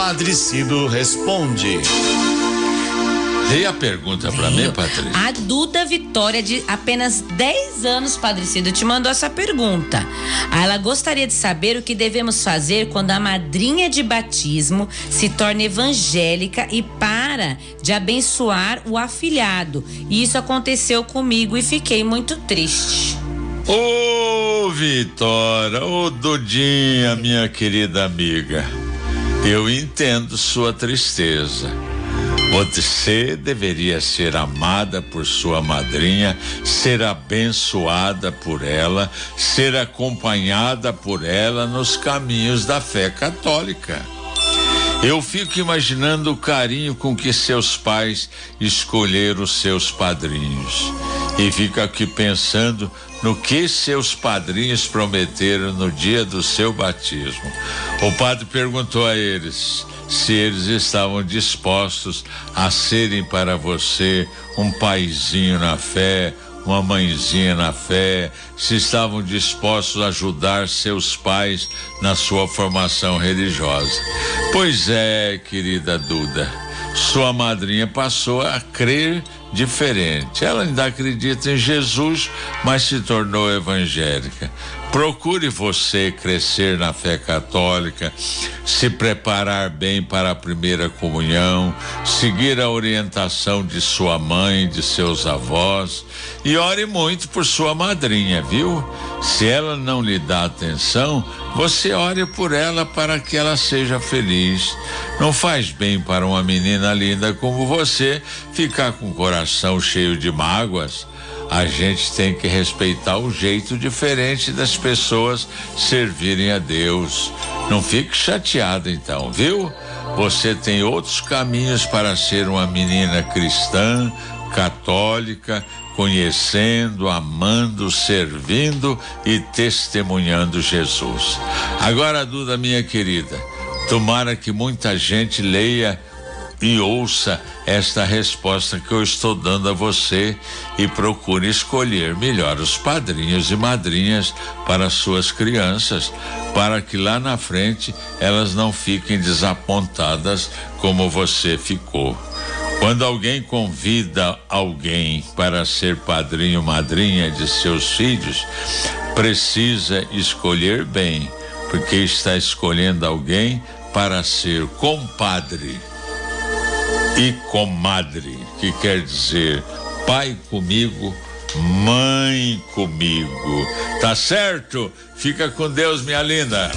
Padre Cido responde. Dê a pergunta para mim, Patrícia. A Duda Vitória, de apenas 10 anos, Padre Cido, te mandou essa pergunta. Ela gostaria de saber o que devemos fazer quando a madrinha de batismo se torna evangélica e para de abençoar o afilhado. E isso aconteceu comigo e fiquei muito triste. Ô, oh, Vitória, ô, oh, Dudinha, minha querida amiga, eu entendo sua tristeza. Você deveria ser amada por sua madrinha, ser abençoada por ela, ser acompanhada por ela nos caminhos da fé católica. Eu fico imaginando o carinho com que seus pais escolheram os seus padrinhos. E fico aqui pensando no que seus padrinhos prometeram no dia do seu batismo. O padre perguntou a eles: se eles estavam dispostos a serem para você um paizinho na fé, uma mãezinha na fé, se estavam dispostos a ajudar seus pais na sua formação religiosa. Pois é, querida Duda, sua madrinha passou a crer diferente. Ela ainda acredita em Jesus, mas se tornou evangélica. Procure você crescer na fé católica, se preparar bem para a primeira comunhão, seguir a orientação de sua mãe, de seus avós e ore muito por sua madrinha, viu? Se ela não lhe dá atenção, você ore por ela para que ela seja feliz. Não faz bem para uma menina linda como você ficar com o coração cheio de mágoas a gente tem que respeitar o jeito diferente das pessoas servirem a Deus. Não fique chateado então, viu? Você tem outros caminhos para ser uma menina cristã, católica, conhecendo, amando, servindo e testemunhando Jesus. Agora, Duda, minha querida, tomara que muita gente leia e ouça esta resposta que eu estou dando a você e procure escolher melhor os padrinhos e madrinhas para suas crianças, para que lá na frente elas não fiquem desapontadas como você ficou. Quando alguém convida alguém para ser padrinho, madrinha de seus filhos, precisa escolher bem, porque está escolhendo alguém para ser compadre e comadre, que quer dizer pai comigo, mãe comigo. Tá certo? Fica com Deus, minha linda.